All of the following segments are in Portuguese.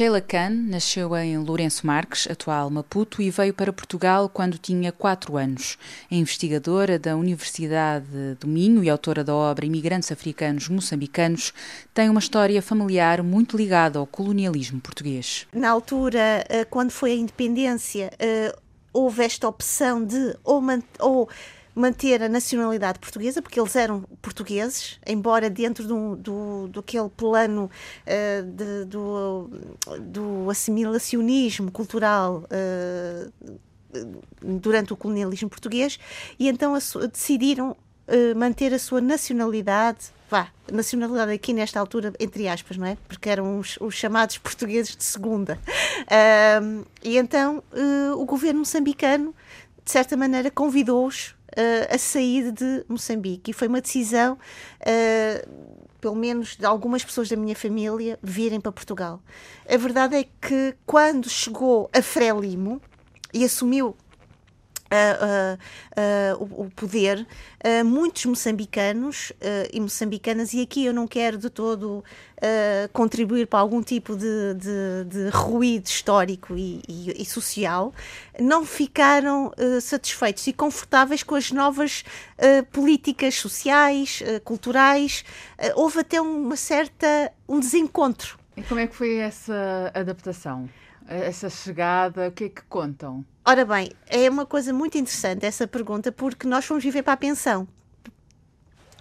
Sheila Khan nasceu em Lourenço Marques, atual Maputo, e veio para Portugal quando tinha 4 anos. É investigadora da Universidade do Minho e autora da obra Imigrantes Africanos Moçambicanos, tem uma história familiar muito ligada ao colonialismo português. Na altura, eh, quando foi a independência, eh, houve esta opção de ou, ou manter a nacionalidade portuguesa, porque eles eram portugueses, embora dentro do, do, aquele plano uh, de, do, do assimilacionismo cultural uh, durante o colonialismo português, e então decidiram uh, manter a sua nacionalidade vá, nacionalidade aqui nesta altura, entre aspas, não é? Porque eram os, os chamados portugueses de segunda. E então uh, o governo moçambicano, de certa maneira, convidou-os uh, a sair de Moçambique. E foi uma decisão, uh, pelo menos de algumas pessoas da minha família, virem para Portugal. A verdade é que quando chegou a Frelimo e assumiu Uh, uh, uh, o, poder, muitos moçambicanos e moçambicanas, e aqui eu não quero de todo contribuir para algum tipo de, de, de ruído histórico e, e, e, social, não ficaram satisfeitos e confortáveis com as novas políticas sociais, culturais. houve até uma certa um desencontro. E como é que foi essa adaptação? essa chegada, o que é que contam? Ora bem, é uma coisa muito interessante essa pergunta, porque nós fomos viver para a pensão.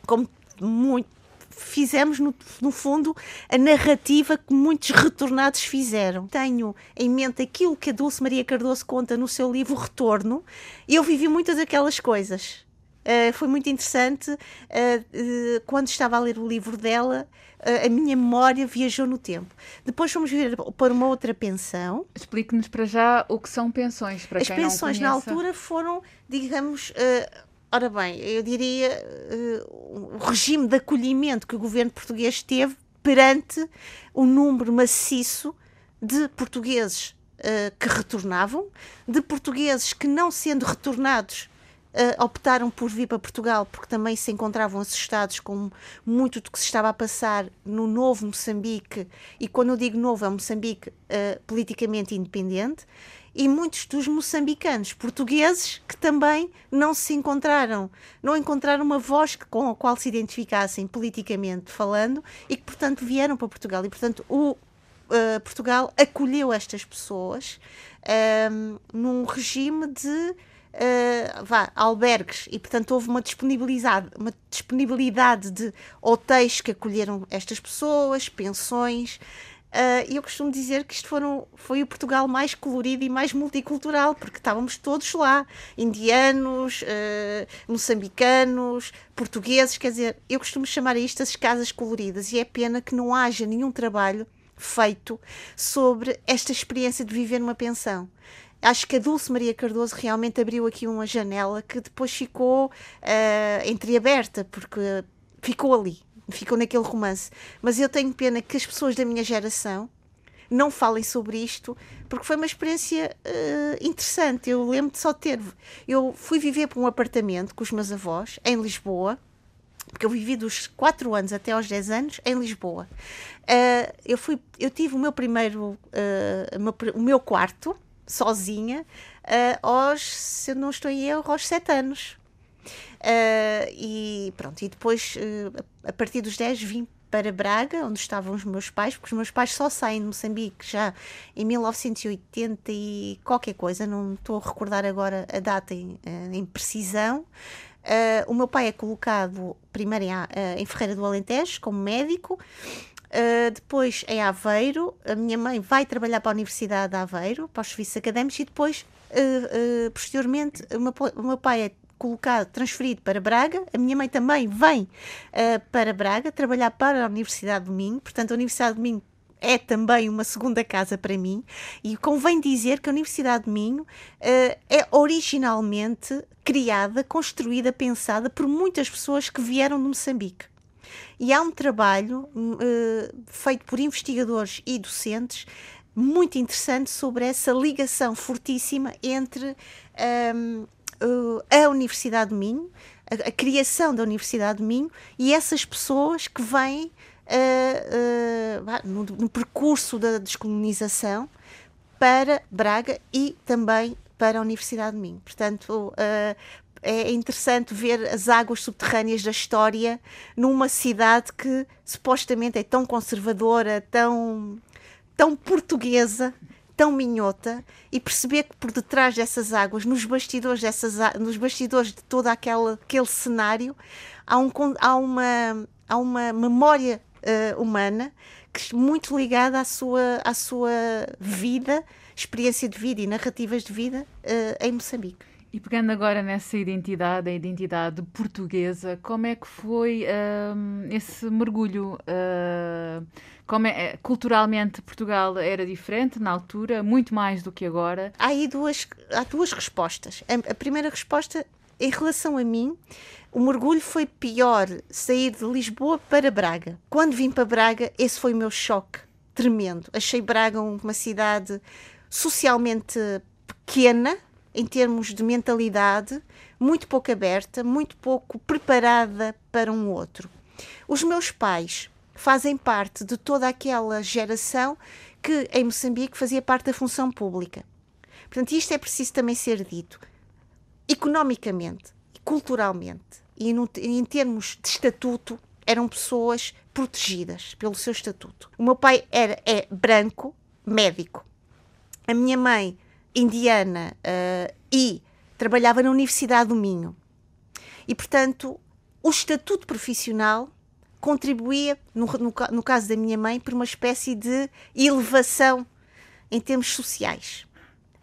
Como muito, fizemos, no, no, fundo, a narrativa que muitos retornados fizeram. Tenho em mente aquilo que a Dulce Maria Cardoso conta no seu livro Retorno. Eu vivi muitas daquelas coisas. Uh, foi muito interessante. Uh, uh, quando estava a ler o livro dela, a minha memória viajou no tempo. Depois fomos vir para uma outra pensão. Explique-nos para já o que são pensões. Para As pensões na altura foram, digamos, ora bem, eu diria o regime de acolhimento que o governo português teve perante o número maciço de portugueses que retornavam, de portugueses que, não sendo retornados, Uh, optaram por vir para Portugal porque também se encontravam assustados com muito do que se estava a passar no novo Moçambique, e quando eu digo novo, é um Moçambique uh, politicamente independente, e muitos dos moçambicanos portugueses que também não se encontraram, não encontraram uma voz com a qual se identificassem politicamente falando e que, portanto, vieram para Portugal. E, portanto, o uh, Portugal acolheu estas pessoas num regime de uh, vá, albergues e, portanto, houve uma disponibilidade, uma disponibilidade de hotéis que acolheram estas pessoas, pensões. Uh, e eu costumo dizer que isto foram, foi o Portugal mais colorido e mais multicultural, porque estávamos todos lá: indianos, uh, moçambicanos, portugueses. Quer dizer, eu costumo chamar a isto as casas coloridas, e é pena que não haja nenhum trabalho feito sobre esta experiência de viver numa pensão acho que a Dulce Maria Cardoso realmente abriu aqui uma janela que depois ficou uh, entreaberta, porque ficou ali, ficou naquele romance. Mas eu tenho pena que as pessoas da minha geração não falem sobre isto, porque foi uma experiência uh, interessante. Eu lembro de só ter. Eu fui viver para um apartamento com os meus avós, em Lisboa, porque eu vivi dos 4 anos até aos 10 anos em Lisboa. Uh, eu, fui, eu tive o meu primeiro, uh, o meu quarto, sozinha uh, aos, se não estou em aos 7 anos. Uh, e pronto, e depois, uh, a partir dos 10, vim para Braga, onde estavam os meus pais, porque os meus pais só saem de Moçambique já em 1980 e qualquer coisa, não estou a recordar agora a data em, em precisão. Uh, o meu pai é colocado primeiro em, em Ferreira do Alentejo como médico Uh, depois em Aveiro, a minha mãe vai trabalhar para a Universidade de Aveiro, para os serviços académicos, e depois, uh, uh, posteriormente, o meu, o meu, pai é colocado, transferido para Braga, a minha mãe também vem para Braga trabalhar para a Universidade do Minho, portanto, a Universidade do Minho é também uma segunda casa para mim, e convém dizer que a Universidade de Minho é originalmente criada, construída, pensada por muitas pessoas que vieram de Moçambique. E há um trabalho uh, feito por investigadores e docentes muito interessante sobre essa ligação fortíssima entre um, uh, a Universidade do Minho, a, a, criação da Universidade do Minho e essas pessoas que vêm uh, no, no, percurso da descolonização para Braga e também para a Universidade de Minho. Portanto, uh, é interessante ver as águas subterrâneas da história numa cidade que supostamente é tão conservadora, tão, tão portuguesa, tão minhota e perceber que por detrás dessas águas, nos bastidores dessas, nos bastidores de todo aquele, aquele cenário, há, um, há, uma, há uma memória uh, humana que muito ligada à sua, à sua vida, experiência de vida e narrativas de vida uh, em Moçambique. E pegando agora nessa identidade, a identidade portuguesa, como é que foi uh, esse mergulho? Uh, como é, culturalmente Portugal era diferente na altura, muito mais do que agora? Há aí duas, há duas respostas. A, a primeira resposta, em relação a mim, o mergulho foi pior sair de Lisboa para Braga. Quando vim para Braga, esse foi o meu choque tremendo. Achei Braga uma cidade socialmente pequena, em termos de mentalidade, muito pouco aberta, muito pouco preparada para um outro. Os meus pais fazem parte de toda aquela geração que em Moçambique fazia parte da função pública. Portanto, isto é preciso também ser dito. Economicamente, culturalmente e no, em termos de estatuto, eram pessoas protegidas pelo seu estatuto. O meu pai era, é branco, médico. A minha mãe indiana uh, e trabalhava na Universidade do Minho. E, portanto, o estatuto profissional contribuía, no, no, no, caso da minha mãe, por uma espécie de elevação em termos sociais.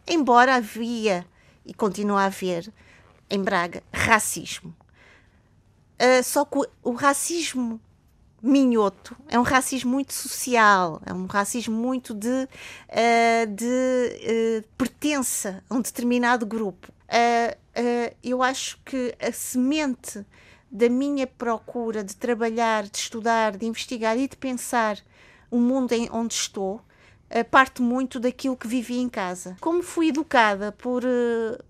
Embora havia, e continua a haver, em Braga, racismo. Uh, só que o, o racismo minhoto, é um racismo muito social, é um racismo muito de, uh, de uh, pertença a um determinado grupo. Uh, eu acho que a semente da minha procura de trabalhar, de estudar, de investigar e de pensar o mundo em onde estou parte muito daquilo que vivi em casa. Como fui educada por,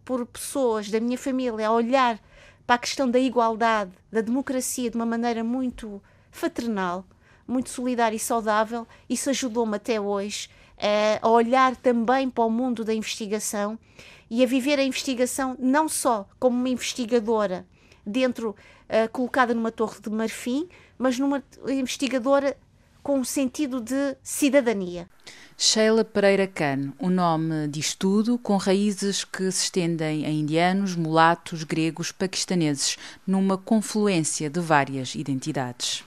por pessoas da minha família a olhar para a questão da igualdade, da democracia de uma maneira muito fraternal, muito solidário e saudável. Isso ajudou-me até hoje eh, a olhar também para o mundo da investigação e a viver a investigação não só como uma investigadora dentro, uh, colocada numa torre de marfim, mas numa investigadora com um sentido de cidadania. Sheila Pereira Cano, o nome diz tudo, com raízes que se estendem a indianos, mulatos, gregos, paquistaneses, numa confluência de várias identidades.